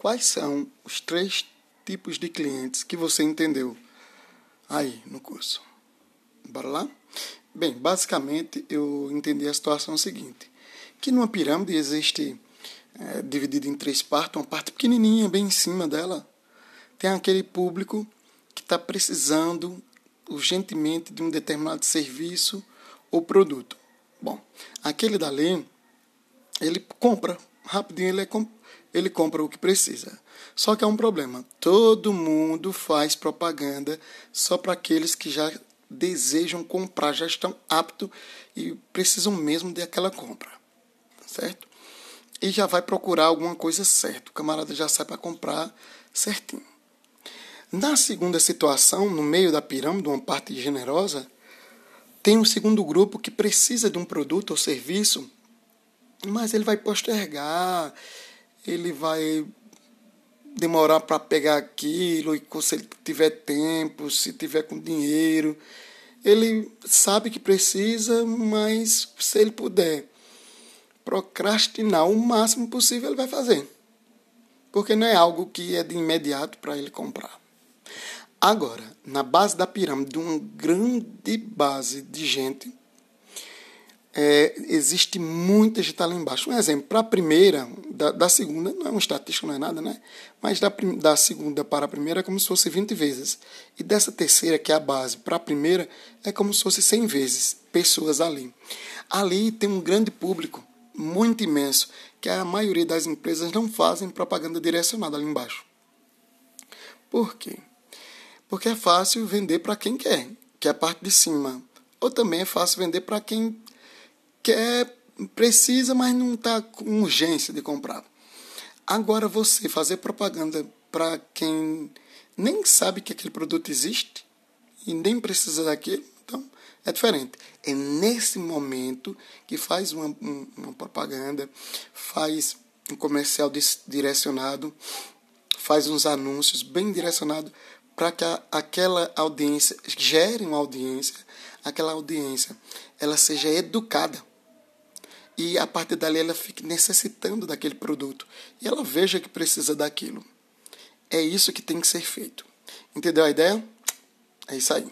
quais são os três tipos de clientes que você entendeu aí no curso. Bora lá? Bem, basicamente eu entendi a situação seguinte: que numa pirâmide existe é, dividida em três partes, uma parte pequenininha, bem em cima dela, tem aquele público que está precisando urgentemente de um determinado serviço ou produto. Bom, aquele dali, ele compra, rapidinho ele, é, ele compra o que precisa. Só que é um problema. Todo mundo faz propaganda só para aqueles que já desejam comprar, já estão aptos e precisam mesmo daquela compra. Certo? E já vai procurar alguma coisa certa. O camarada já sai para comprar certinho. Na segunda situação, no meio da pirâmide, uma parte generosa, tem um segundo grupo que precisa de um produto ou serviço, mas ele vai postergar, ele vai demorar para pegar aquilo, e se ele tiver tempo, se tiver com dinheiro. Ele sabe que precisa, mas se ele puder procrastinar o máximo possível, ele vai fazer. Porque não é algo que é de imediato para ele comprar. Agora, na base da pirâmide, de uma grande base de gente, é, existe muita gente lá embaixo. Um exemplo, para a primeira, da, da, segunda, não é uma estatística, não é nada, né? Mas da, da segunda para a primeira é como se fosse 20 vezes. E dessa terceira, que é a base, para a primeira, é como se fosse 100 vezes pessoas ali. Ali tem um grande público, muito imenso, que a maioria das empresas não fazem propaganda direcionada ali embaixo. Por quê? Porque é fácil vender para quem quer, que é a parte de cima. Ou também é fácil vender para quem quer, precisa, mas não está com urgência de comprar. Agora você fazer propaganda para quem nem sabe que aquele produto existe e nem precisa daquilo, então é diferente. É nesse momento que faz uma, uma propaganda, faz um comercial direcionado, faz uns anúncios bem direcionados para que a, aquela audiência gere uma audiência, aquela audiência ela seja educada e a partir dali ela fique necessitando daquele produto e ela veja que precisa daquilo. É isso que tem que ser feito. Entendeu a ideia? É isso aí.